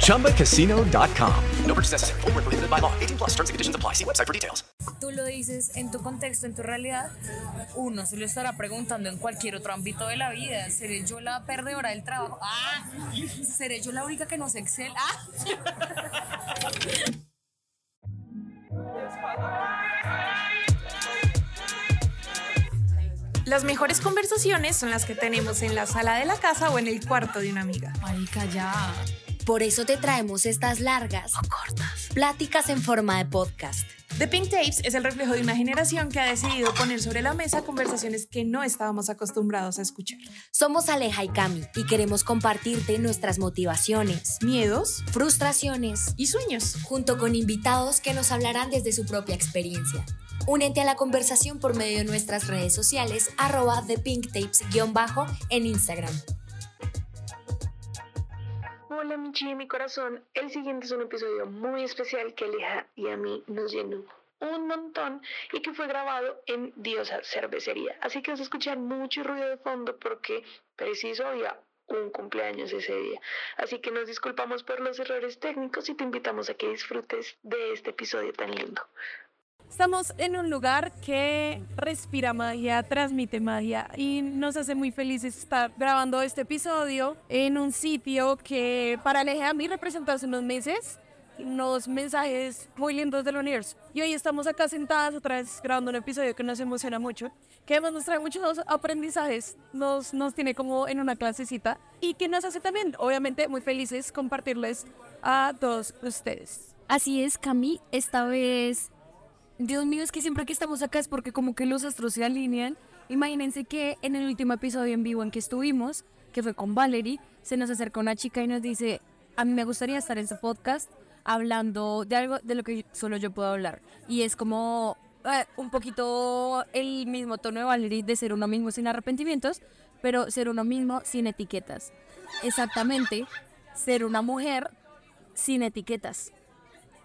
ChumbaCasino.com. No purchase necessary. Full prohibited by law. 18 plus terms and conditions apply. See website for details. Tú lo dices en tu contexto, en tu realidad. Uno se lo estará preguntando en cualquier otro ámbito de la vida. ¿Seré yo la perdedora del trabajo? Ah, ¿seré yo la única que no se excel? Ah. Las mejores conversaciones son las que tenemos en la sala de la casa o en el cuarto de una amiga. Marica, ya. Por eso te traemos estas largas o cortas pláticas en forma de podcast. The Pink Tapes es el reflejo de una generación que ha decidido poner sobre la mesa conversaciones que no estábamos acostumbrados a escuchar. Somos Aleja y Cami y queremos compartirte nuestras motivaciones, miedos, frustraciones y sueños, junto con invitados que nos hablarán desde su propia experiencia. Únete a la conversación por medio de nuestras redes sociales, arroba thePinkTapes-bajo en Instagram. Hola mi chi mi corazón, el siguiente es un episodio muy especial que Aleja y a mí nos llenó un montón y que fue grabado en Diosa Cervecería. Así que vas a escuchar mucho ruido de fondo porque preciso había un cumpleaños ese día. Así que nos disculpamos por los errores técnicos y te invitamos a que disfrutes de este episodio tan lindo. Estamos en un lugar que respira magia, transmite magia y nos hace muy felices estar grabando este episodio en un sitio que para Aleje a mí representó hace unos meses unos mensajes muy lindos del universo. Y hoy estamos acá sentadas otra vez grabando un episodio que nos emociona mucho, que además nos trae muchos aprendizajes, nos, nos tiene como en una clasecita y que nos hace también, obviamente, muy felices compartirles a todos ustedes. Así es, Cami, esta vez Dios mío, es que siempre que estamos acá es porque como que los astros se alinean. Imagínense que en el último episodio en vivo en que estuvimos, que fue con Valerie, se nos acerca una chica y nos dice, a mí me gustaría estar en ese podcast hablando de algo de lo que solo yo puedo hablar. Y es como eh, un poquito el mismo tono de Valerie de ser uno mismo sin arrepentimientos, pero ser uno mismo sin etiquetas. Exactamente, ser una mujer sin etiquetas.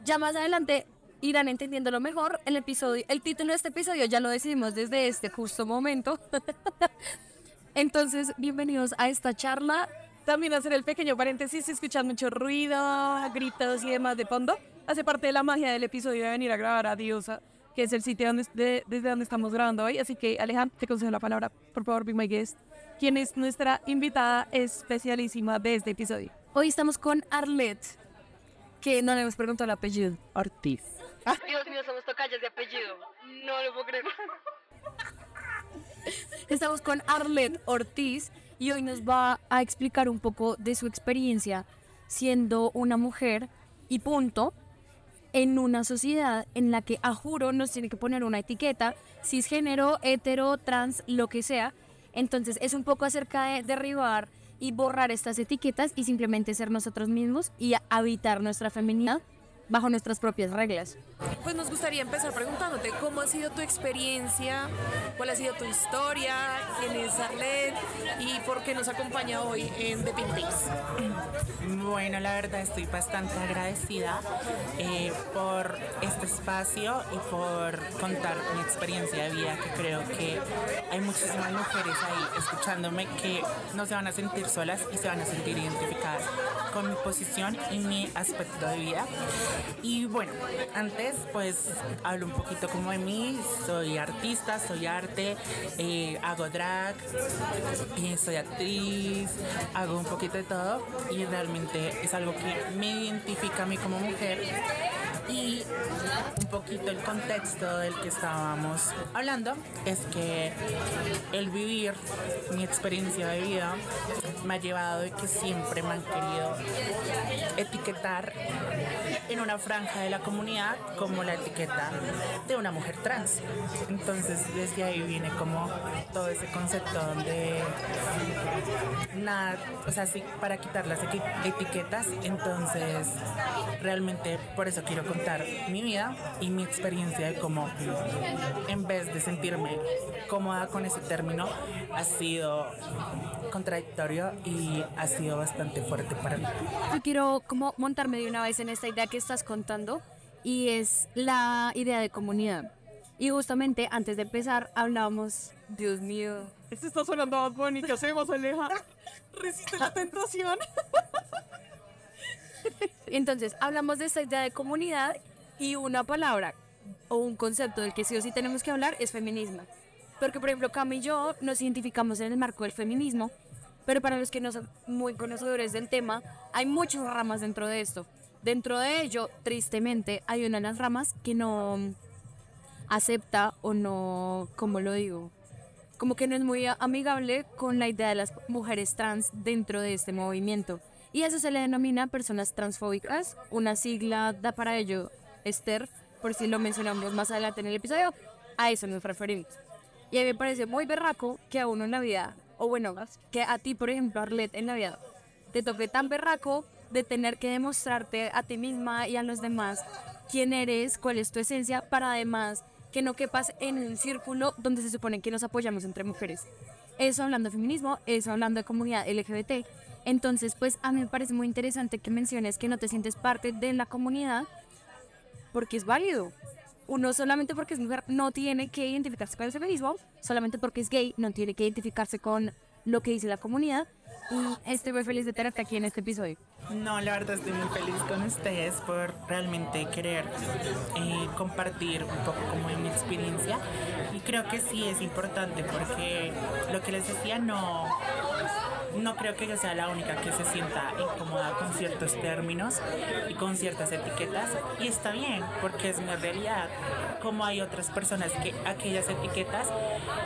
Ya más adelante irán entendiéndolo mejor. El episodio, el título de este episodio ya lo decidimos desde este justo momento. Entonces, bienvenidos a esta charla. También hacer el pequeño paréntesis, si escuchan mucho ruido, gritos y demás de fondo, hace parte de la magia del episodio de venir a grabar a Diosa, que es el sitio donde, desde donde estamos grabando hoy. Así que, Alejandro, te concedo la palabra. Por favor, be my guest. ¿Quién es nuestra invitada especialísima de este episodio? Hoy estamos con Arlette, que no le hemos preguntado el apellido. Ortiz. Dios mío, somos tocayas de apellido. No lo puedo creer. Estamos con Arlette Ortiz y hoy nos va a explicar un poco de su experiencia siendo una mujer y punto en una sociedad en la que a juro nos tiene que poner una etiqueta, cisgénero, hetero, trans, lo que sea. Entonces es un poco acerca de derribar y borrar estas etiquetas y simplemente ser nosotros mismos y habitar nuestra feminidad bajo nuestras propias reglas. Pues nos gustaría empezar preguntándote cómo ha sido tu experiencia, cuál ha sido tu historia, quién es Arlette y por qué nos acompaña hoy en The Pink Bueno, la verdad estoy bastante agradecida eh, por este espacio y por contar mi experiencia de vida, que creo que hay muchísimas mujeres ahí escuchándome que no se van a sentir solas y se van a sentir identificadas con mi posición y mi aspecto de vida. Y bueno, antes pues hablo un poquito como de mí, soy artista, soy arte, eh, hago drag, eh, soy actriz, hago un poquito de todo. Y realmente es algo que me identifica a mí como mujer. Y un poquito el contexto del que estábamos hablando es que el vivir mi experiencia de vida me ha llevado de que siempre me han querido etiquetar en una franja de la comunidad como la etiqueta de una mujer trans. Entonces desde ahí viene como todo ese concepto donde nada, o sea, sí, para quitar las eti- etiquetas, entonces realmente por eso quiero contar mi vida y mi experiencia de cómo en vez de sentirme cómoda con ese término, ha sido contradictorio y ha sido bastante fuerte para mí. Yo quiero como montarme de una vez en esta idea que estás contando y es la idea de comunidad. Y justamente antes de empezar hablábamos, Dios mío, Este está sonando a Bad ¿qué hacemos, Aleja? Resiste la tentación. Entonces, hablamos de esta idea de comunidad y una palabra o un concepto del que sí o sí tenemos que hablar es feminismo. Porque, por ejemplo, Cam y yo nos identificamos en el marco del feminismo, pero para los que no son muy conocedores del tema, hay muchas ramas dentro de esto. Dentro de ello, tristemente, hay una de las ramas que no acepta o no, como lo digo, como que no es muy amigable con la idea de las mujeres trans dentro de este movimiento. Y eso se le denomina personas transfóbicas. Una sigla da para ello STERF, por si lo mencionamos más adelante en el episodio. A eso nos referimos. Y a mí me parece muy berraco que a uno en la vida, o bueno, que a ti, por ejemplo, Arlet, en la vida, te toque tan berraco de tener que demostrarte a ti misma y a los demás quién eres, cuál es tu esencia, para además que no quepas en un círculo donde se supone que nos apoyamos entre mujeres. Eso hablando de feminismo, eso hablando de comunidad LGBT. Entonces, pues a mí me parece muy interesante que menciones que no te sientes parte de la comunidad porque es válido. Uno solamente porque es mujer no tiene que identificarse con el feminismo, solamente porque es gay no tiene que identificarse con lo que dice la comunidad. Y estoy muy feliz de tenerte aquí en este episodio. No, la verdad estoy muy feliz con ustedes por realmente querer eh, compartir un poco como de mi experiencia y creo que sí es importante porque lo que les decía no no creo que yo sea la única que se sienta incómoda con ciertos términos y con ciertas etiquetas. Y está bien porque es mi realidad. Como hay otras personas que aquellas etiquetas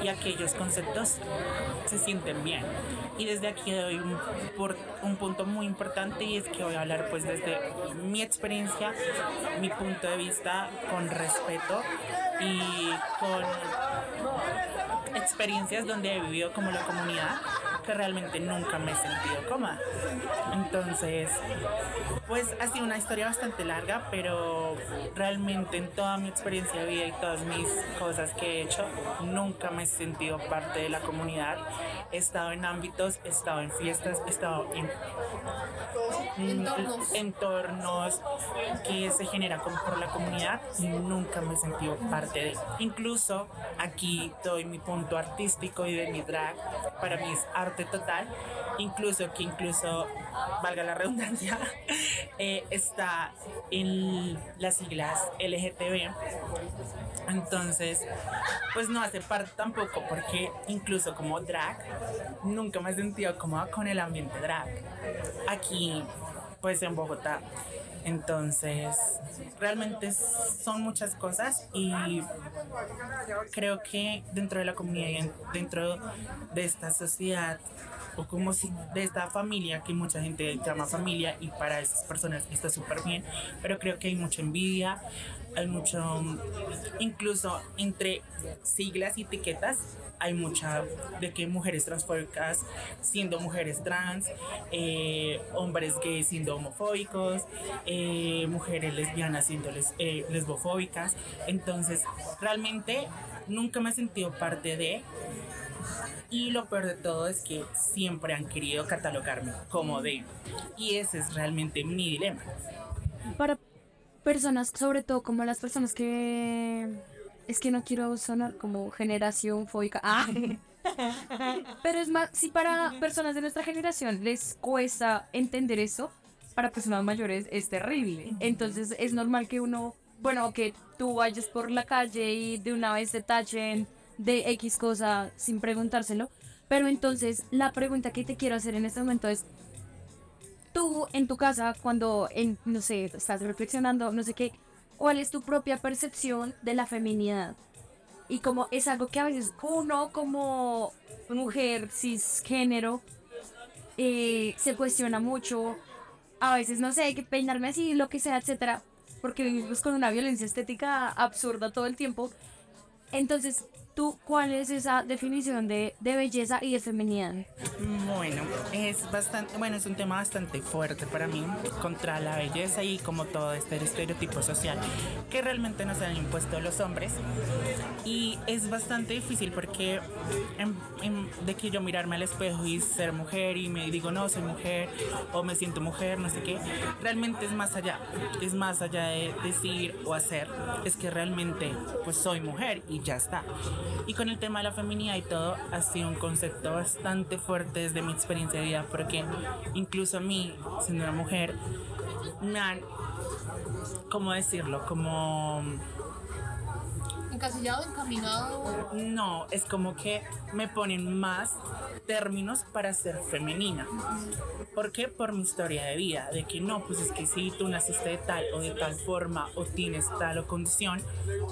y aquellos conceptos se sienten bien. Y desde aquí doy un, por, un punto muy importante y es que voy a hablar pues desde mi experiencia mi punto de vista con respeto y con experiencias donde he vivido como la comunidad que realmente nunca me he sentido cómoda. Entonces, pues ha sido una historia bastante larga, pero realmente en toda mi experiencia de vida y todas mis cosas que he hecho, nunca me he sentido parte de la comunidad. He estado en ámbitos, he estado en fiestas, he estado en Entornos. entornos que se generan por la comunidad y nunca me he sentido parte de. Incluso aquí doy mi punto artístico y de mi drag, para mí es arte total, incluso que incluso, valga la redundancia, eh, está en las siglas LGTB. Entonces, pues no hace parte tampoco porque incluso como drag, nunca me he sentido cómoda con el ambiente drag. Aquí, pues en Bogotá. Entonces, realmente son muchas cosas y creo que dentro de la comunidad dentro de esta sociedad o como si de esta familia que mucha gente llama familia y para esas personas está súper bien, pero creo que hay mucha envidia, hay mucho, incluso entre siglas y etiquetas, hay mucha de que mujeres transfóbicas siendo mujeres trans, eh, hombres gays siendo homofóbicos, eh, mujeres lesbianas siendo les- eh, lesbofóbicas. Entonces, realmente nunca me he sentido parte de y lo peor de todo es que siempre han querido catalogarme como de. Y ese es realmente mi dilema. Para personas, sobre todo como las personas que... Es que no quiero sonar como generación fóbica. Ah. Pero es más, si para personas de nuestra generación les cuesta entender eso, para personas mayores es terrible. Entonces es normal que uno, bueno, que tú vayas por la calle y de una vez te tachen de X cosa sin preguntárselo. Pero entonces la pregunta que te quiero hacer en este momento es, tú en tu casa, cuando, en, no sé, estás reflexionando, no sé qué, ¿cuál es tu propia percepción de la feminidad? Y como es algo que a veces uno como mujer cisgénero eh, se cuestiona mucho. A veces, no sé, hay que peinarme así, lo que sea, etcétera. Porque vivimos con una violencia estética absurda todo el tiempo. Entonces, ¿tú cuál es esa definición de, de belleza y de feminidad? Bueno, es bastante, bueno, es un tema bastante fuerte para mí contra la belleza y como todo este estereotipo social que realmente nos han impuesto los hombres. Y es bastante difícil porque de que yo mirarme al espejo y ser mujer y me digo no soy mujer o me siento mujer, no sé qué, realmente es más allá, es más allá de decir o hacer, es que realmente pues soy mujer y ya está. Y con el tema de la feminidad y todo, ha sido un concepto bastante fuerte desde mi experiencia de vida, porque incluso a mí, siendo una mujer, me han, ¿cómo decirlo? Como... Encasillado, encaminado. No, es como que me ponen más términos para ser femenina. ¿Por qué? Por mi historia de vida, de que no, pues es que si tú naciste de tal o de tal forma o tienes tal o condición,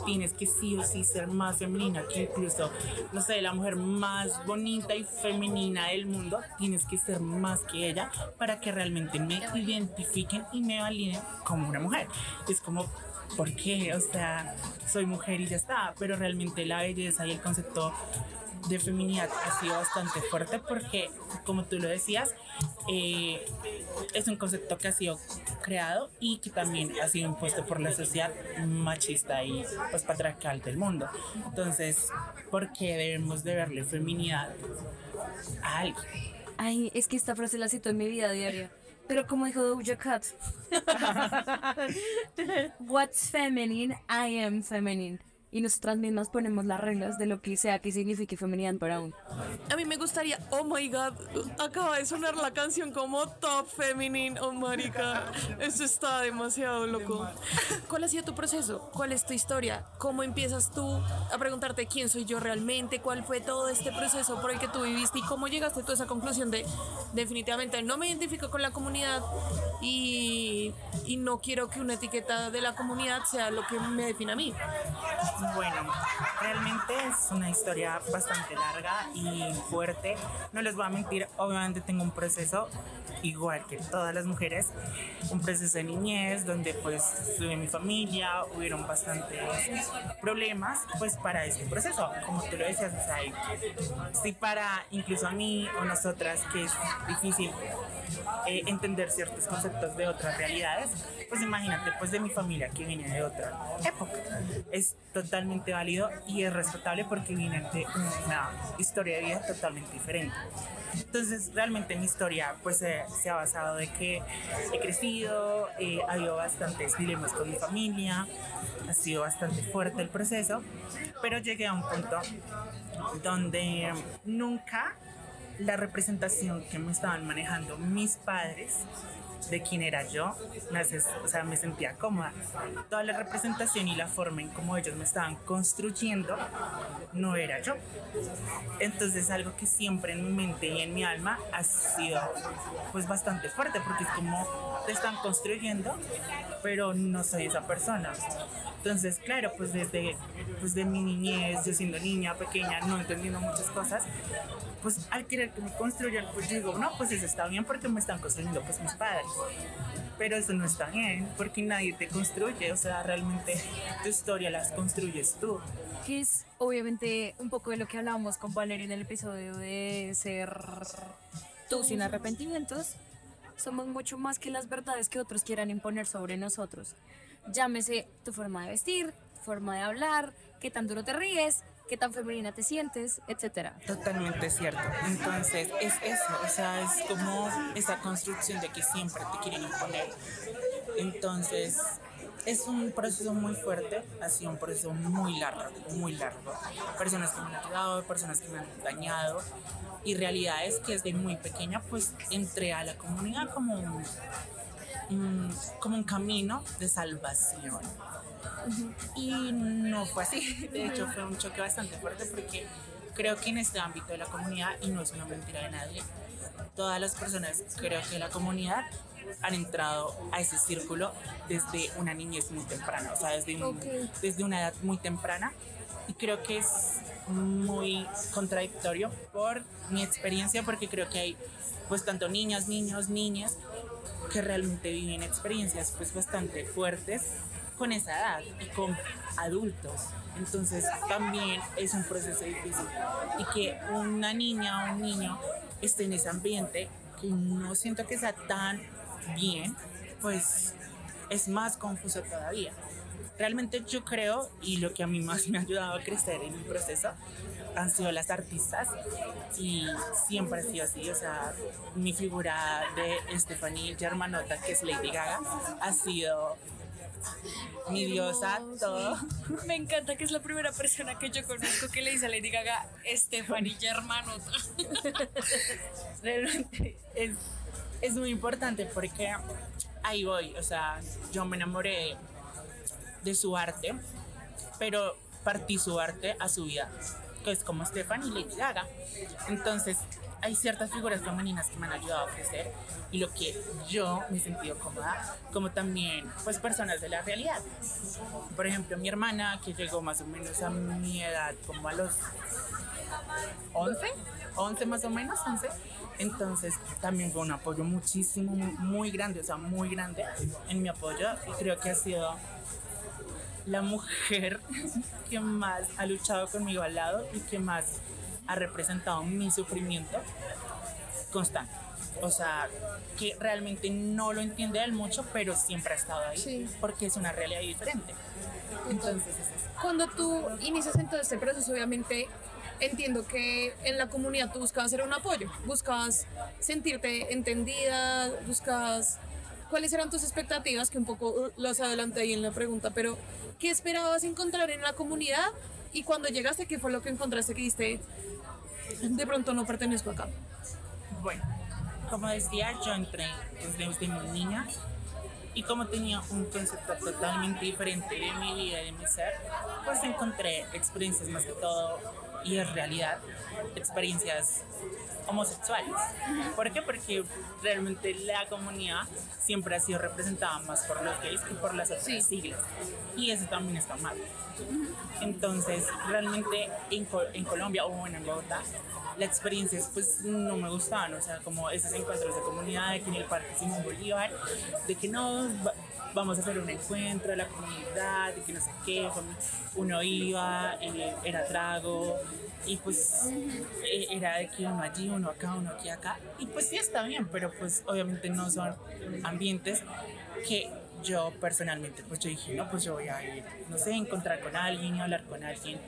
tienes que sí o sí ser más femenina, que incluso, no sé, la mujer más bonita y femenina del mundo, tienes que ser más que ella para que realmente me identifiquen y me validen como una mujer. Es como ¿por qué? O sea, soy mujer y ya está, pero realmente la belleza y el concepto de feminidad ha sido bastante fuerte porque, como tú lo decías, eh, es un concepto que ha sido creado y que también ha sido impuesto por la sociedad machista y pues patriarcal del mundo. Entonces, ¿por qué debemos de verle feminidad a alguien? Ay, es que esta frase la cito en mi vida diaria. Pero como dijo Doja Cat, What's feminine? I am feminine. Y nosotras mismas ponemos las reglas de lo que sea que signifique feminidad para uno. A mí me gustaría, oh my god, acaba de sonar la canción como Top Feminine, oh marica, esto está demasiado loco. ¿Cuál ha sido tu proceso? ¿Cuál es tu historia? ¿Cómo empiezas tú a preguntarte quién soy yo realmente? ¿Cuál fue todo este proceso por el que tú viviste y cómo llegaste tú a esa conclusión de definitivamente no me identifico con la comunidad y, y no quiero que una etiqueta de la comunidad sea lo que me define a mí? Bueno, realmente es una historia bastante larga y fuerte. No les voy a mentir, obviamente tengo un proceso igual que todas las mujeres, un proceso de niñez donde pues tuve mi familia, hubieron bastantes problemas pues para este proceso, como tú lo decías, o sea, sí para incluso a mí o nosotras que es difícil eh, entender ciertos conceptos de otras realidades, pues imagínate, pues de mi familia que viene de otra época. Es totalmente válido y es respetable porque viene de una historia de vida totalmente diferente. Entonces, realmente mi historia pues eh, se ha basado de que he crecido, eh, ha habido bastantes dilemas con mi familia, ha sido bastante fuerte el proceso, pero llegué a un punto donde nunca la representación que me estaban manejando mis padres de quién era yo, me o sea, me sentía cómoda. Toda la representación y la forma en cómo ellos me estaban construyendo no era yo. Entonces algo que siempre en mi mente y en mi alma ha sido pues bastante fuerte porque es como te están construyendo, pero no soy esa persona. Entonces, claro, pues desde pues de mi niñez, yo siendo niña pequeña, no entendiendo muchas cosas, pues al querer que me construyan, pues digo, no, pues eso está bien porque me están construyendo pues mis padres. Pero eso no está bien porque nadie te construye, o sea, realmente tu historia las construyes tú. Que es obviamente un poco de lo que hablábamos con Valeria en el episodio de ser tú sin arrepentimientos. Somos mucho más que las verdades que otros quieran imponer sobre nosotros. Llámese tu forma de vestir, forma de hablar, qué tan duro te ríes, qué tan femenina te sientes, etcétera. Totalmente cierto. Entonces, es eso, o sea, es como esa construcción de que siempre te quieren imponer. Entonces, es un proceso muy fuerte, ha sido un proceso muy largo, muy largo. Personas que me han ayudado, personas que me han dañado. Y realidad es que desde muy pequeña, pues entré a la comunidad como un, un- como un camino de salvación. Y no fue así. De hecho, fue un choque bastante fuerte porque creo que en este ámbito de la comunidad, y no es una mentira de nadie, todas las personas, creo que la comunidad han entrado a ese círculo desde una niñez muy temprana, o sea, desde, un- desde una edad muy temprana. Y creo que es muy contradictorio por mi experiencia, porque creo que hay pues tanto niñas, niños, niñas que realmente viven experiencias pues bastante fuertes con esa edad y con adultos. Entonces también es un proceso difícil. Y que una niña o un niño esté en ese ambiente que no siento que sea tan bien, pues es más confuso todavía. Realmente yo creo, y lo que a mí más me ha ayudado a crecer en mi proceso, han sido las artistas y siempre ha sido así, o sea, mi figura de Stephanie Germanota, que es Lady Gaga, ha sido mi diosa, todo. Me encanta que es la primera persona que yo conozco que le dice a Lady Gaga Stephanie Germanota. realmente es, es muy importante porque ahí voy, o sea, yo me enamoré de su arte, pero partí su arte a su vida, que es como Stephanie y Lady Gaga. Entonces, hay ciertas figuras femeninas que me han ayudado a crecer y lo que yo me he sentido cómoda, como también pues personas de la realidad. Por ejemplo, mi hermana que llegó más o menos a mi edad, como a los 11, 11 más o menos, 11. Entonces también fue un apoyo muchísimo, muy grande, o sea, muy grande en mi apoyo y creo que ha sido la mujer que más ha luchado conmigo al lado y que más ha representado mi sufrimiento constante. O sea, que realmente no lo entiende él mucho, pero siempre ha estado ahí Sí. porque es una realidad diferente. Entonces es eso. Cuando tú inicias en todo este proceso, obviamente entiendo que en la comunidad tú buscabas ser un apoyo, buscabas sentirte entendida, buscabas cuáles eran tus expectativas, que un poco uh, las adelanté ahí en la pregunta, pero ¿qué esperabas encontrar en la comunidad? Y cuando llegaste, ¿qué fue lo que encontraste que diste? De pronto no pertenezco acá. Bueno, como decía, yo entré desde, muy niña y como tenía un concepto totalmente diferente de mi vida y de mi ser, pues encontré experiencias más que todo y en realidad experiencias homosexuales. ¿Por qué? Porque realmente la comunidad siempre ha sido representada más por los gays que por las otras siglas. Y eso también está mal. Entonces, realmente en, en Colombia o bueno, en Bogotá, las experiencias pues no me gustaban, o sea, como esos encuentros de comunidad, de que en el Parque Simón Bolívar, de que no, vamos a hacer un encuentro de la comunidad, de que no sé qué, uno iba, eh, era trago, y pues eh, era de que uno allí, uno acá, uno aquí, acá, y pues sí está bien, pero pues obviamente no son ambientes que yo personalmente, pues yo dije, no, pues yo voy a ir, no sé, encontrar con alguien y hablar con alguien,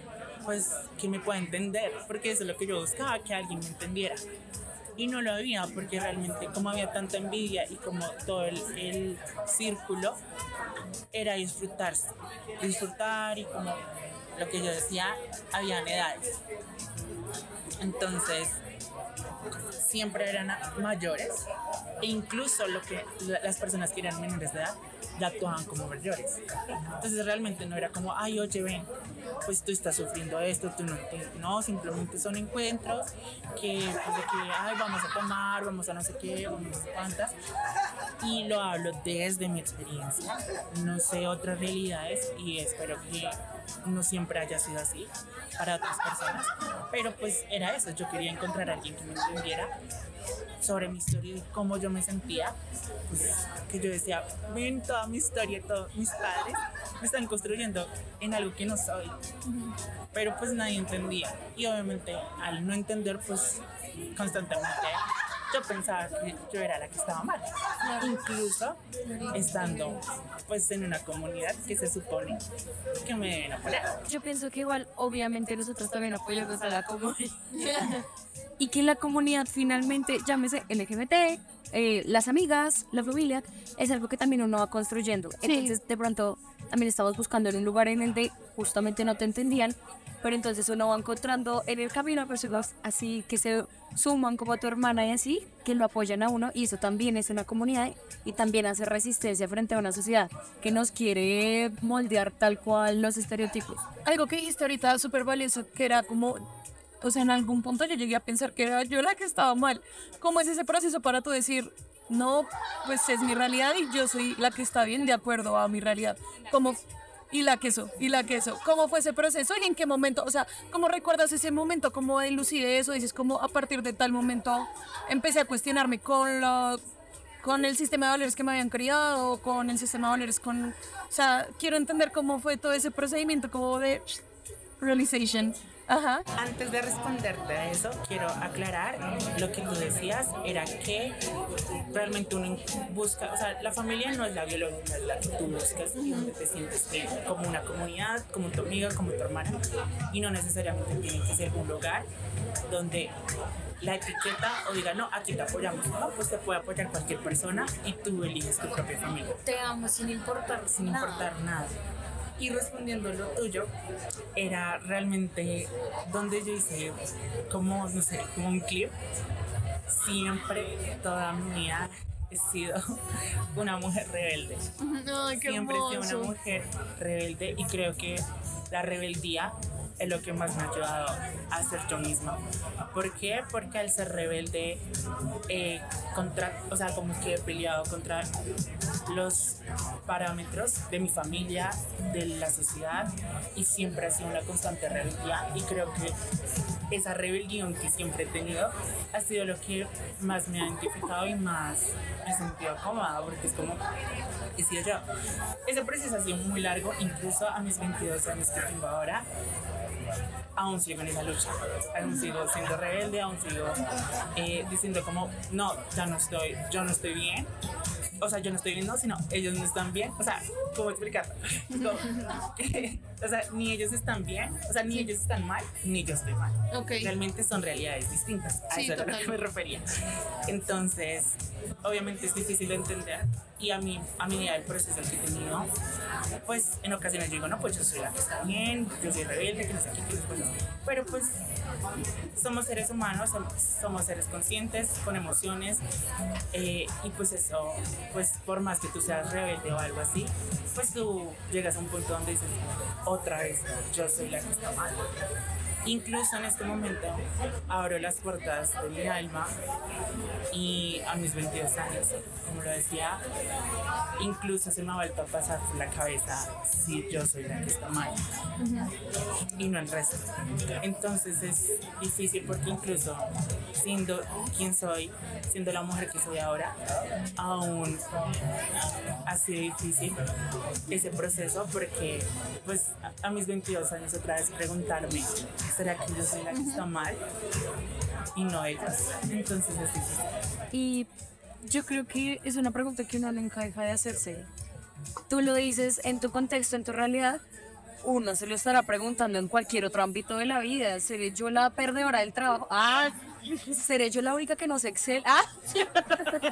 pues que me pueda entender, porque eso es lo que yo buscaba, que alguien me entendiera. Y no lo había, porque realmente como había tanta envidia y como todo el, el círculo era disfrutarse, disfrutar y como lo que yo decía, habían edades. Entonces, siempre eran mayores e incluso lo que la- las personas que eran menores de edad ya actuaban como mayores. Entonces realmente no era como, ay, oye, ven, pues tú estás sufriendo esto, tú no entiendes. No, simplemente son encuentros que, pues de que, ay, vamos a tomar, vamos a no sé qué, vamos a no cuántas. Y lo hablo desde mi experiencia. No sé otras realidades y espero que no siempre haya sido así para otras personas. Pero pues era eso, yo quería encontrar a alguien que me sobre mi historia y cómo yo me sentía, pues que yo decía, ven toda mi historia, todos mis padres me están construyendo en algo que no soy. Pero pues nadie entendía. Y obviamente al no entender, pues constantemente yo pensaba que yo era la que estaba mal. Incluso estando pues en una comunidad que se supone que me deben apoyar. Yo pienso que igual, obviamente, nosotros también apoyamos a la comunidad. y que la comunidad finalmente, llámese LGBT, eh, las amigas, la familia, es algo que también uno va construyendo. Entonces, de pronto, también estamos buscando en un lugar en el de justamente no te entendían, pero entonces uno va encontrando en el camino a personas así que se suman como tu hermana y así, que lo apoyan a uno, y eso también es una comunidad y también hace resistencia frente a una sociedad que nos quiere moldear tal cual los estereotipos. Algo que dijiste ahorita súper valioso, que era como, o sea, en algún punto yo llegué a pensar que era yo la que estaba mal. ¿Cómo es ese proceso para tú decir, no, pues es mi realidad y yo soy la que está bien de acuerdo a mi realidad. Como y la queso, y la queso. ¿Cómo fue ese proceso y en qué momento? O sea, ¿cómo recuerdas ese momento? ¿Cómo de lucidez o dices como a partir de tal momento empecé a cuestionarme con la, con el sistema de valores que me habían criado, con el sistema de valores con... O sea, quiero entender cómo fue todo ese procedimiento como de realization. Ajá. Antes de responderte a eso, quiero aclarar lo que tú decías, era que realmente uno busca, o sea, la familia no es la biológica, es la que tú buscas y donde te sientes bien, como una comunidad, como tu amiga, como tu hermana, y no necesariamente tiene que ser un lugar donde la etiqueta o diga, no, aquí te apoyamos, no, pues te puede apoyar cualquier persona y tú eliges tu propia familia. Te amo sin importar Sin nada. importar nada. Y respondiendo lo tuyo, era realmente donde yo hice como, no sé, como un clip. Siempre, toda mi vida, he sido una mujer rebelde. Ay, qué Siempre he sido una mujer rebelde y creo que la rebeldía es lo que más me ha ayudado a ser yo misma. ¿Por qué? Porque al ser rebelde, eh, contra, o sea, como que he peleado contra los parámetros de mi familia, de la sociedad y siempre ha sido una constante rebeldía y creo que esa rebelión que siempre he tenido ha sido lo que más me ha identificado y más me he sentido cómoda porque es como he sido yo. Ese proceso ha sido muy largo, incluso a mis 22 años que tengo ahora, aún sigo en esa lucha, aún sigo siendo rebelde, aún sigo eh, diciendo como, no, ya no estoy, yo no estoy bien. O sea, yo no estoy bien, no, sino ellos no están bien. O sea, ¿cómo explicarlo? No. o sea, ni ellos están bien, o sea, ni ellos están mal, ni yo estoy mal. Ok. Realmente son realidades distintas. A Sí, eso es a lo que me refería. Entonces, obviamente es difícil de entender. Y a mí, a medida del proceso que he tenido, pues en ocasiones digo, no, pues yo soy la que está bien, yo soy rebelde, que no sé qué, que cuánto. Pero pues somos seres humanos, som- somos seres conscientes, con emociones. eh, y pues eso, pues por más que tú seas rebelde o algo así, pues tú llegas a un punto donde dices, otra vez, yo soy la que está mal. Incluso en este momento abro las puertas de mi alma y a mis 22 años, como lo decía, incluso se me ha vuelto a pasar por la cabeza si yo soy la que está mal y no el resto. Entonces es difícil porque incluso siendo quien soy, siendo la mujer que soy ahora, aún ha sido difícil ese proceso porque pues a, a mis 22 años otra vez preguntarme, ¿será que yo soy la que está mal? Y no ellos. Entonces es. Y yo creo que es una pregunta que uno nunca deja de hacerse. Tú lo dices en tu contexto, en tu realidad, uno se lo estará preguntando en cualquier otro ámbito de la vida. ¿Seré yo la perdedora del trabajo? Ah, ¿seré yo la única que no sé Excel? Ah.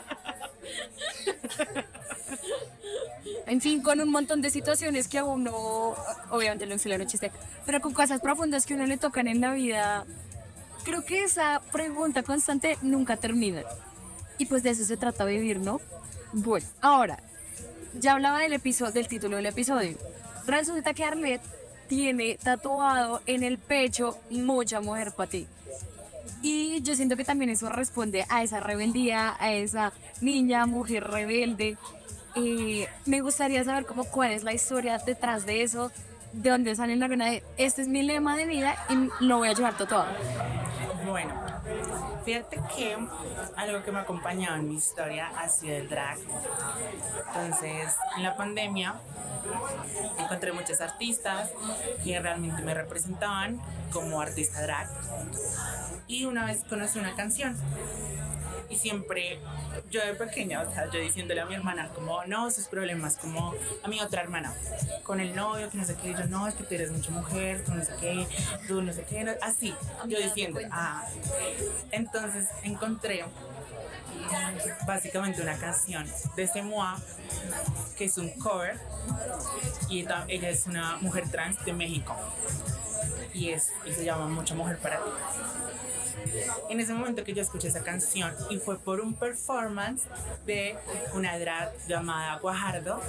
En fin, con un montón de situaciones que a uno, obviamente lo no chiste, pero con cosas profundas que a uno le tocan en la vida. Creo que esa pregunta constante nunca termina. Y pues de eso se trata vivir, ¿no? Bueno, ahora, ya hablaba del episodio, del título del episodio. Resulta que Arlette tiene tatuado en el pecho mucha mujer para ti. Y yo siento que también eso responde a esa rebeldía, a esa niña, mujer rebelde. Eh, me gustaría saber cómo cuál es la historia detrás de eso, de dónde sale la gana de este es mi lema de vida y lo voy a llevar tatuado. Bueno, fíjate que algo que me ha acompañado en mi historia ha sido el drag. Entonces, en la pandemia encontré muchos artistas que realmente me representaban como artista drag. Y una vez conocí una canción. Y siempre, yo de pequeña, o sea, yo diciéndole a mi hermana, como, no, sus problemas, como a mi otra hermana, con el novio, que no sé qué, yo, no, es que tú eres mucha mujer, tú no sé qué, tú no sé qué, así, yo diciendo, ah. Entonces encontré básicamente una canción de Semoa, que es un cover, y ella es una mujer trans de México, y, es, y se llama Mucha Mujer para ti. En ese momento que yo escuché esa canción y fue por un performance de una drag llamada Guajardo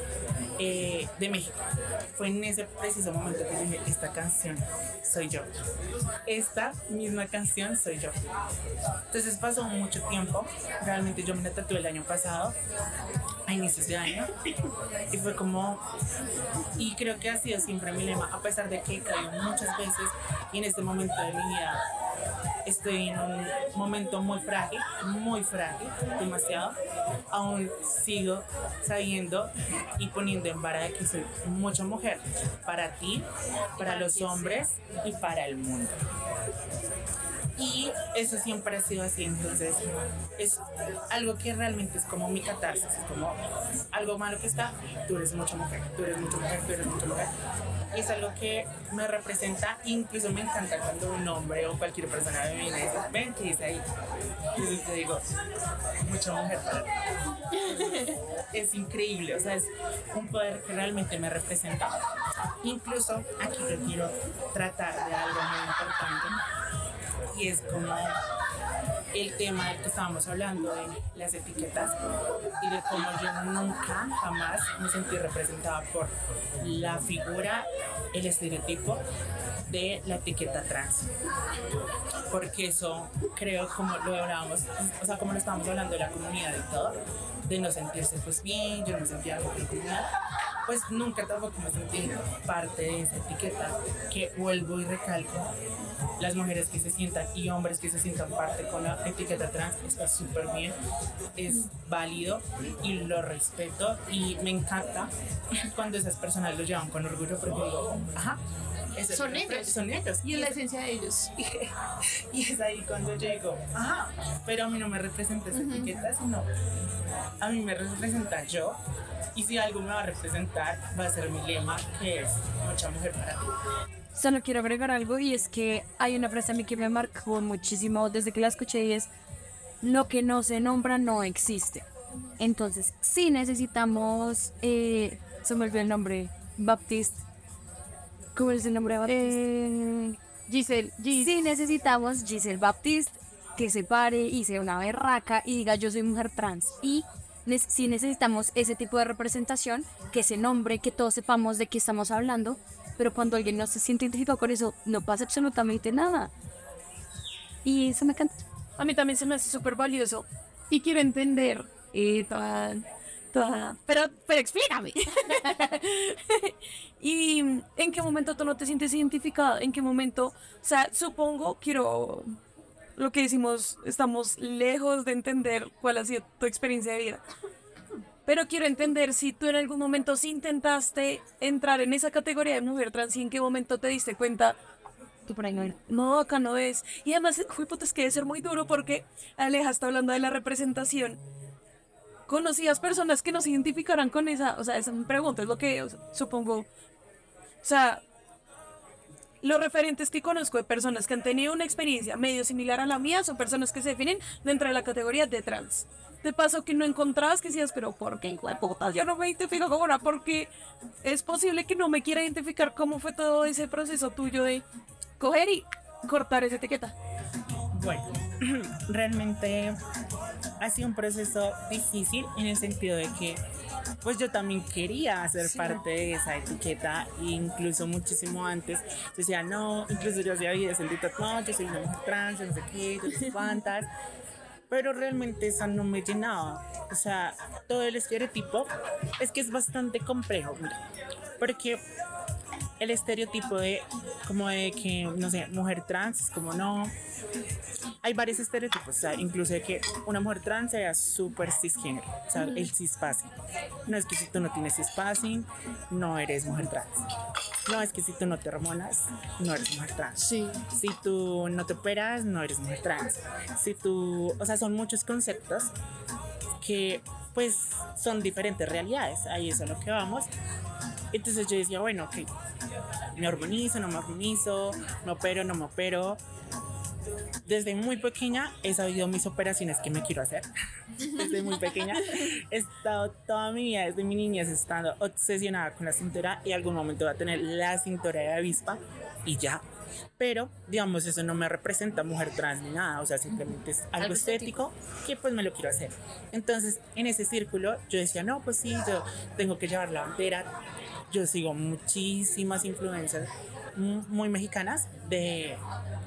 eh, de México. Fue en ese preciso momento que dije, esta canción soy yo. Esta misma canción soy yo. Entonces pasó mucho tiempo. Realmente yo me la tatué el año pasado, a inicios de año. Y fue como, y creo que ha sido siempre mi lema, a pesar de que he muchas veces y en este momento de mi vida estoy en un momento muy frágil, muy frágil, demasiado. Aún sigo sabiendo y poniendo en vara de que soy mucha mujer para ti, para los hombres y para el mundo. Y eso siempre ha sido así, entonces es algo que realmente es como mi catarsis, es como algo malo que está, tú eres mucha mujer, tú eres mucha mujer, tú eres mucha mujer. Y es algo que me representa, incluso me encanta cuando un hombre o cualquier persona me viene y dice, ven, ¿qué dice ahí? Y yo te digo, mucha mujer para ti. Es increíble, o sea, es un poder que realmente me representa. Incluso aquí yo quiero tratar de algo muy importante y es como el tema del que estábamos hablando de las etiquetas y de cómo yo nunca jamás me sentí representada por la figura, el estereotipo de la etiqueta trans. Porque eso creo como lo hablábamos, o sea, como lo estábamos hablando de la comunidad y todo, de no sentirse pues bien, yo no sentía algo la comunidad, pues nunca tampoco me sentí parte de esa etiqueta que vuelvo y recalco las mujeres que se sientan y hombres que se sientan parte con la etiqueta trans está súper bien, es válido y lo respeto y me encanta cuando esas personas lo llevan con orgullo porque digo, ajá, Son ellos. son ellos Y es la esencia de ellos. y es ahí cuando yo digo, ajá, pero a mí no me representa esa etiqueta, sino a mí me representa yo. Y si algo me va a representar, va a ser mi lema, que es mucha mujer para ti. Solo quiero agregar algo y es que hay una frase a mí que me marcó muchísimo desde que la escuché y es lo que no se nombra no existe. Entonces, sí necesitamos, eh, se me olvidó el nombre, Baptiste. ¿Cómo es el nombre de Baptiste? Giselle, Gis. Sí necesitamos Giselle Baptiste que se pare y sea una berraca y diga yo soy mujer trans. Y ne- sí necesitamos ese tipo de representación, que se nombre, que todos sepamos de qué estamos hablando, pero cuando alguien no se siente identificado con eso, no pasa absolutamente nada. Y eso me encanta. A mí también se me hace súper valioso. Y quiero entender eh, toda, toda... Pero, pero explícame. ¿Y en qué momento tú no te sientes identificada? ¿En qué momento? O sea, supongo, quiero... Lo que decimos, estamos lejos de entender cuál ha sido tu experiencia de vida. Pero quiero entender si tú en algún momento sí intentaste entrar en esa categoría de mujer trans y en qué momento te diste cuenta Tú por ahí no eres. no, acá no es. Y además, uy, puta, es que debe ser muy duro porque Aleja está hablando de la representación. ¿Conocías personas que no se identificaran con esa? O sea, esa pregunta, es lo que o sea, supongo. O sea, los referentes que conozco de personas que han tenido una experiencia medio similar a la mía son personas que se definen dentro de la categoría de trans. De paso que no encontrabas que decías, pero ¿por qué, hijo de puta? Yo no me identifico como una, porque es posible que no me quiera identificar cómo fue todo ese proceso tuyo de coger y cortar esa etiqueta. Bueno, realmente ha sido un proceso difícil en el sentido de que pues yo también quería ser parte de esa etiqueta e incluso muchísimo antes yo decía no, incluso yo hacía videos en TikTok, no, yo soy una mujer trans, yo no sé qué, yo no sé cuántas pero realmente eso no me llenaba. O sea, todo el estereotipo es que es bastante complejo, mira, porque el estereotipo de como de que, no sé, mujer trans, es como no. Hay varios estereotipos, o sea, incluso de que una mujer trans sea súper cisgénero, o sea, el cispassing. No es que si tú no tienes cispassing, no eres mujer trans. No es que si tú no te hormonas, no eres mujer trans. Sí. Si tú no te operas, no eres mujer trans. Si tú, o sea, son muchos conceptos que pues son diferentes realidades, ahí es a lo que vamos. Entonces yo decía, bueno, ok, me hormonizo, no me hormonizo, me opero, no me opero. Desde muy pequeña he sabido mis operaciones que me quiero hacer. Desde muy pequeña he estado toda mi vida, desde mi niñez, estando obsesionada con la cintura y algún momento voy a tener la cintura de avispa. y ya. Pero, digamos, eso no me representa mujer trans ni nada, o sea, simplemente es algo, Algo estético, que pues me lo quiero hacer. Entonces, en ese círculo, yo decía, no, pues sí, yo tengo que llevar la bandera. Yo sigo muchísimas influencias mu- muy mexicanas de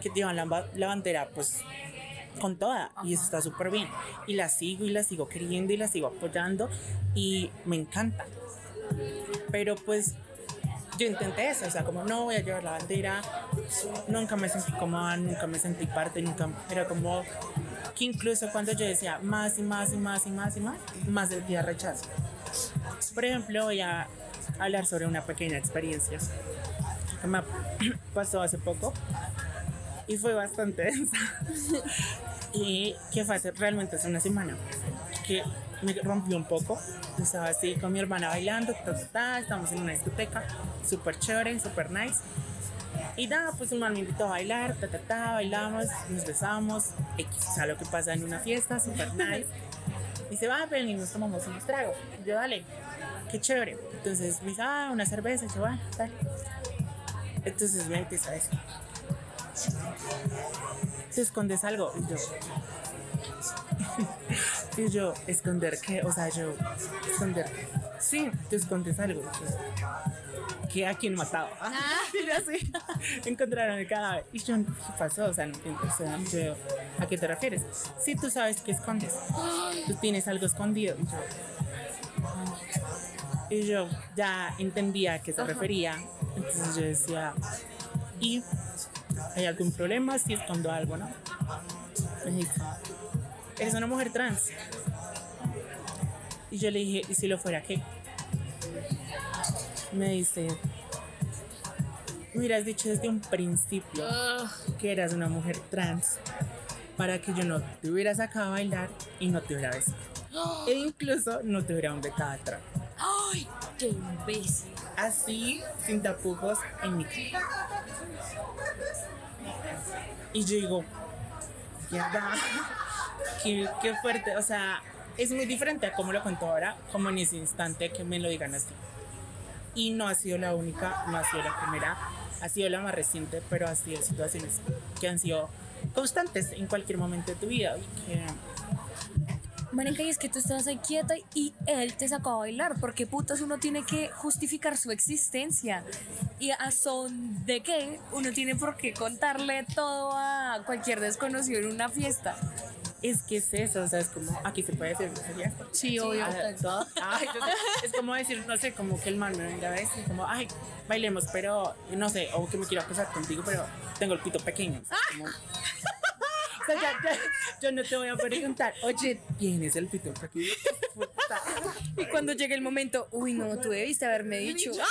que llevan la, la bandera, pues con toda y eso está súper bien y la sigo y la sigo queriendo y la sigo apoyando y me encanta pero pues yo intenté eso, o sea, como no voy a llevar la bandera, nunca me sentí cómoda, nunca me sentí parte, nunca, era como que incluso cuando yo decía más y más y más y más y más, más sentía rechazo. Por ejemplo, voy a hablar sobre una pequeña experiencia que me pasó hace poco y fue bastante densa. y que fue realmente hace una semana que me rompió un poco. Estaba así con mi hermana bailando, ta, ta, ta, estábamos en una discoteca, súper chévere, súper nice. Y nada, pues un man me invitó a bailar, ta, ta, ta, bailamos, nos besamos, X, o sea, lo que pasa en una fiesta, súper nice. Y dice, va, ven y nos tomamos unos tragos. Yo, dale, qué chévere. Entonces me dice, ah, una cerveza, y yo, va, dale. Entonces me empieza a decir, te escondes algo. Y yo, y yo, esconder qué, o sea, yo, esconder. Sí, te escondes algo. Y yo, ¿Qué a quién matado? y yo así, encontraron el cadáver. Y yo, ¿qué pasó? O sea, no entiendo. O sea, yo, ¿a qué te refieres? Sí, tú sabes que escondes. Tú tienes algo escondido. Y yo, y yo ya entendía a qué se refería. Entonces yo decía, ¿y hay algún problema si escondo algo, no? Me dice, eres una mujer trans. Y yo le dije, ¿y si lo fuera qué? Me dice, hubieras dicho desde un principio que eras una mujer trans para que yo no te hubiera sacado a bailar y no te hubiera besado. E incluso no te hubiera invitado atrás. ¡Ay! ¡Qué imbécil! así, sin tapujos, en mi cara. Y yo digo, mierda, qué, qué fuerte. O sea, es muy diferente a cómo lo cuento ahora, como en ese instante que me lo digan así. Y no ha sido la única, no ha sido la primera, ha sido la más reciente, pero ha sido situaciones que han sido constantes en cualquier momento de tu vida. Y que, y es que tú estabas ahí quieta y él te sacó a bailar. porque putas uno tiene que justificar su existencia? ¿Y a son de qué? Uno tiene por qué contarle todo a cualquier desconocido en una fiesta. Es que es eso, o sea, es como, aquí se puede decir groserías. Sí, obvio. Ah, todo. Ay, yo es como decir, no sé, como que el man me venga a decir, como, ay, bailemos, pero no sé, o que me quiero acosar contigo, pero tengo el pito pequeño. o sea, como- o sea, ya, ya, yo no te voy a preguntar, oye, ¿tienes el pito pequeño? Puta. Y cuando llegue el momento, uy, no, tú debiste haberme dicho.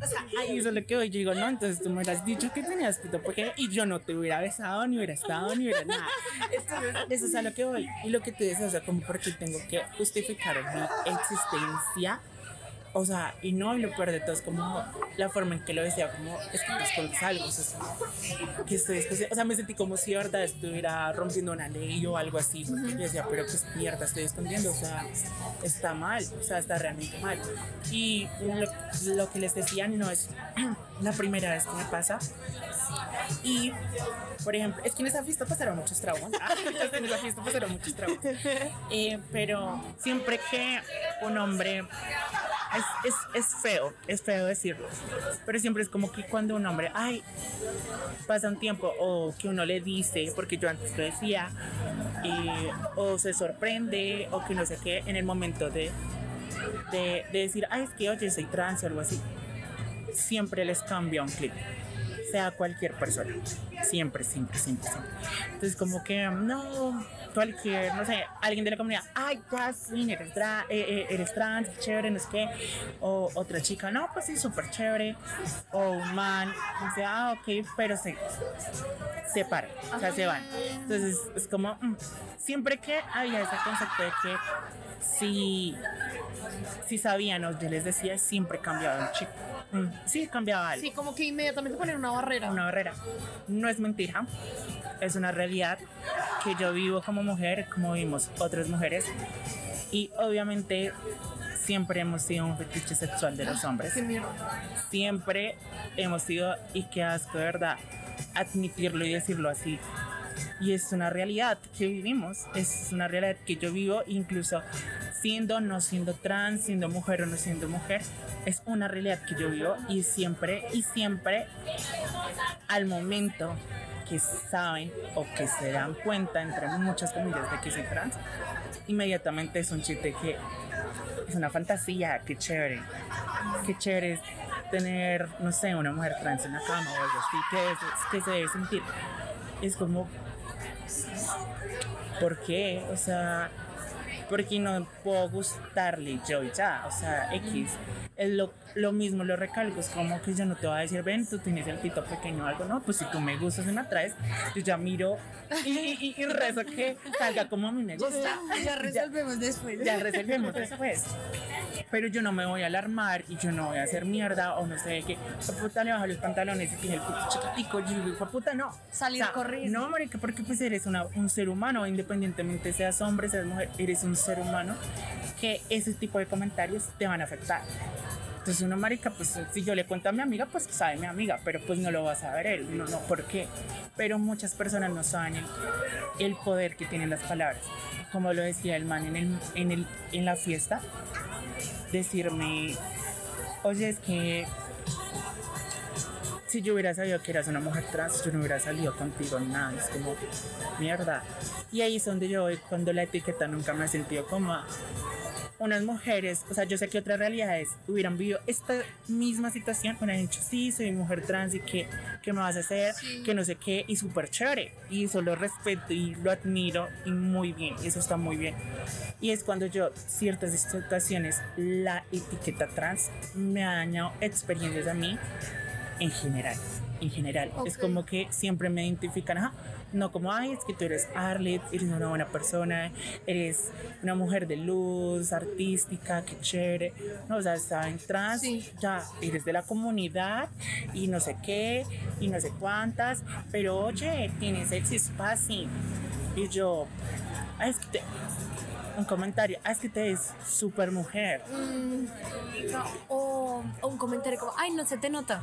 O sea, ahí eso es lo que hoy digo, ¿no? Entonces tú me hubieras dicho que tenías pito pequeño y yo no te hubiera besado, ni hubiera estado, ni hubiera nada. Entonces, eso es a lo que voy. Y lo que tú dices, o sea, como porque tengo que justificar mi existencia. O sea, y no, y lo peor de todo es como la forma en que lo decía, como es que te escondes algo, o sea, que estoy especial. O sea, me sentí como si verdad estuviera rompiendo una ley o algo así, porque yo decía, pero qué mierda estoy escondiendo, o sea, está mal, o sea, está realmente mal. Y lo, lo que les decía no es la primera vez que me pasa. Y, por ejemplo, es que en esa fiesta pasaron muchos traumas. en esa fiesta pasaron muchos traumas. Eh, pero siempre que un hombre es, es, es feo, es feo decirlo, pero siempre es como que cuando un hombre, ay, pasa un tiempo o que uno le dice, porque yo antes lo decía, eh, o se sorprende o que no sé qué, en el momento de, de, de decir, ay, es que oye, soy trans o algo así, siempre les cambia un clip sea cualquier persona. Siempre, siempre, siempre, siempre. Entonces, como que no, cualquier, no sé, alguien de la comunidad, ay, Jasmine, eres, eh, eh, eres trans, chévere, no sé qué. O otra chica, no, pues sí, súper chévere. O un man, dice, ah, ok, pero se, se paran, o sea, se van. Entonces, es como, mm, siempre que había ese concepto de que si, si sabían o yo les decía, siempre cambiaba un chico. Mm, sí, cambiaba algo Sí, como que inmediatamente poner una barrera. una barrera. No es mentira, es una realidad que yo vivo como mujer, como vimos otras mujeres. Y obviamente siempre hemos sido un fetiche sexual de los hombres. Qué mierda. Siempre hemos sido, y qué asco de verdad, admitirlo y decirlo así. Y es una realidad que vivimos, es una realidad que yo vivo incluso siendo, no siendo trans, siendo mujer o no siendo mujer, es una realidad que yo vivo y siempre, y siempre al momento que saben o que se dan cuenta, entre muchas comillas, de que soy trans, inmediatamente es un chiste que es una fantasía, qué chévere, qué chévere es tener, no sé, una mujer trans en la cama o algo así, que, que se debe sentir. Es como, ¿por qué? O sea, porque no puedo gustarle yo ya, o sea, X. Es lo, lo mismo, lo recalco, es como que yo no te voy a decir, ven, tú tienes el pito pequeño o algo, no, pues si tú me gustas y me atraes, yo ya miro y, y, y rezo que salga como a mí me gusta. Ya resolvemos después. Ya resolvemos después. Pero yo no me voy a alarmar y yo no voy a hacer mierda o no sé qué. Puta le baja los pantalones y tiene el puto chiquitico. Yo digo, "Hijo puta, no. Salir corriendo. No, marica, porque pues eres una- un ser humano, independientemente seas hombre, seas mujer, eres un ser humano que ese tipo de comentarios te van a afectar. Entonces una marica, pues si yo le cuento a mi amiga, pues sabe mi amiga, pero pues no lo va a saber él, no, no, ¿por qué? Pero muchas personas no saben el, poder que tienen las palabras. Como lo decía el man en, el, en, el, en la fiesta, decirme, oye, es que si yo hubiera sabido que eras una mujer trans, yo no hubiera salido contigo nada. Es como, mierda. Y ahí es donde yo cuando la etiqueta nunca me ha sentido cómoda. Unas mujeres, o sea, yo sé que otras realidades hubieran vivido esta misma situación, hubieran dicho, sí, soy mujer trans y que, ¿qué me vas a hacer? Que no sé qué, y súper chévere. Y eso lo respeto y lo admiro y muy bien, y eso está muy bien. Y es cuando yo, ciertas situaciones, la etiqueta trans me ha dañado experiencias a mí en general. En general, es Ok. como que siempre me identifican, ajá, no como, ay, es que tú eres Arlet, eres una buena persona, eres una mujer de luz, artística, que chévere. No, o sea, saben, trans, ya eres de la comunidad y no sé qué, y no sé cuántas, pero oye, tienes sexy espacio. Y yo, ay, es que te. Un comentario, ah, es que te ves súper mujer. O, o un comentario como, ay, no se te nota.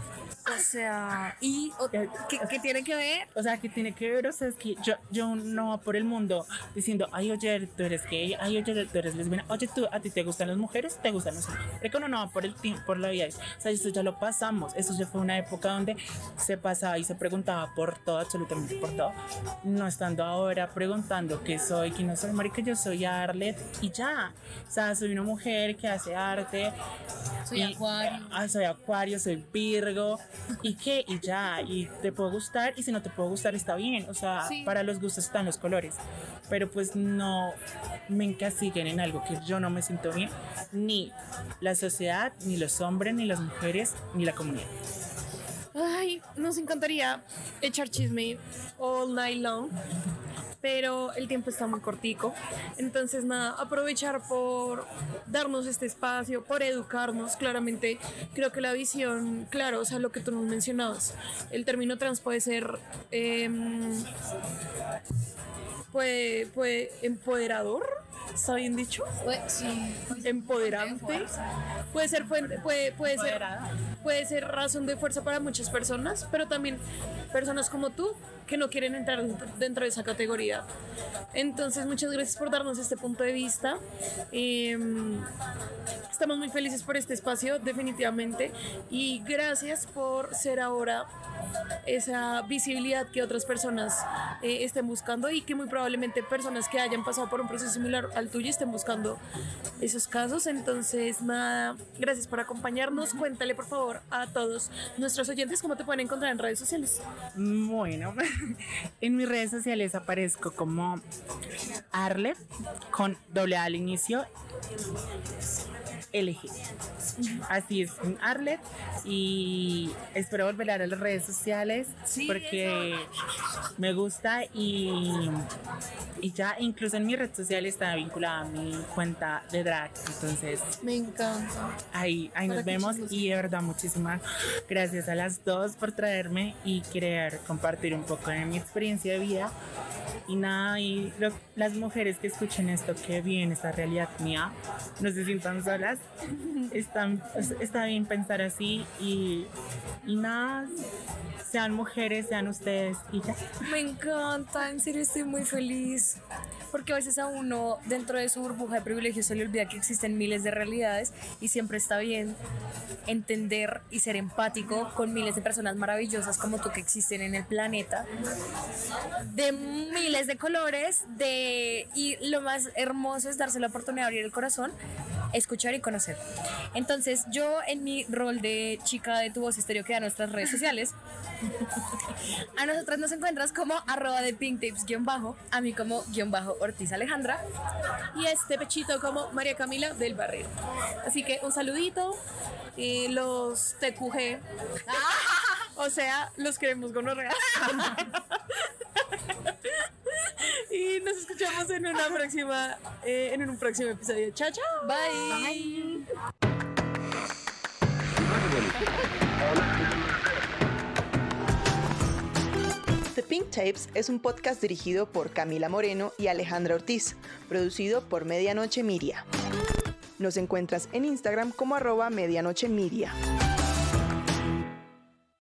O sea, y o- ¿qué, qué tiene que ver? O sea, que tiene que ver, o sea, es que yo, yo no por el mundo diciendo, ay, oye, tú eres gay, ay, oye, tú eres lesbiana, oye, tú, a ti te gustan las mujeres, te gustan los hombres. Es que uno no va por el por la vida. O sea, eso ya lo pasamos. Eso ya fue una época donde se pasaba y se preguntaba por todo, absolutamente por todo. No estando ahora preguntando qué soy, quién no soy, marica, yo soy Arlet y ya. O sea, soy una mujer que hace arte. Soy y- acuario. Ah, soy acuario, soy virgo. ¿Y qué? Y ya. Y te puedo gustar. Y si no te puedo gustar, está bien. O sea, Sí. para los gustos están los colores. Pero pues no me encasillen en algo que yo no me siento bien. Ni la sociedad, ni los hombres, ni las mujeres, ni la comunidad. Ay, nos encantaría echar chisme all night long, pero el tiempo está muy cortico. Entonces, nada, aprovechar por darnos este espacio, por educarnos. Claramente, creo que la visión, claro, o sea, lo que tú nos mencionabas, el término trans puede ser. em, puede, puede empoderador, ¿está bien dicho? Sí. empoderante. Puede ser fuente, puede, puede ser, puede ser razón de fuerza para muchas personas, pero también personas como tú que no quieren entrar dentro- de esa categoría. Entonces, muchas gracias por darnos este punto de vista. Em, estamos muy felices por este espacio, definitivamente, y gracias por ser ahora esa visibilidad que otras personas eh, estén buscando y que muy probablemente personas que hayan pasado por un proceso similar al tuyo estén buscando esos casos. Entonces, nada, gracias por acompañarnos. Cuéntale, por favor, a todos nuestros oyentes cómo te pueden encontrar en redes sociales. Bueno, en mis redes sociales aparezco como Arlet con doble A al inicio. LG. Así es, Arlet. Y espero volver a las redes sociales porque me gusta y, y ya incluso en mi red social está vinculada a mi cuenta de drag. Entonces Me encanta. ahí, ahí nos vemos y de verdad muchísimas gracias a las dos por traerme y querer compartir un poco de mi experiencia de vida y nada, y lo- las mujeres que escuchen esto, que viven esta realidad mía, no se sientan solas. Están, es- está bien pensar así y, y nada, sean mujeres, sean ustedes y ya. Me encanta, en serio estoy muy feliz. Porque a veces a uno, dentro de su burbuja de privilegios, se le olvida que existen miles de realidades y siempre está bien entender y ser empático con miles de personas maravillosas como tú que existen en el planeta, de miles de colores, de y lo más hermoso es darse la oportunidad de abrir el corazón, escuchar y conocer. Entonces, yo en mi rol de chica de tu voz estéreo que da nuestras redes sociales, a nosotras nos encuentras como arroba de pinktips guion bajo, a mí como guion bajo Ortiz Alejandra. Y este pechito como María Camila del Barrero. Así que un saludito. Y los TQG. o sea, los queremos gonorrea. y nos escuchamos en una próxima, eh, en un próximo episodio. Chao, chao. Bye. The Pink Tapes es un podcast dirigido por Camila Moreno y Alejandra Ortiz, producido por Medianoche Miria. Nos encuentras en Instagram como arroba.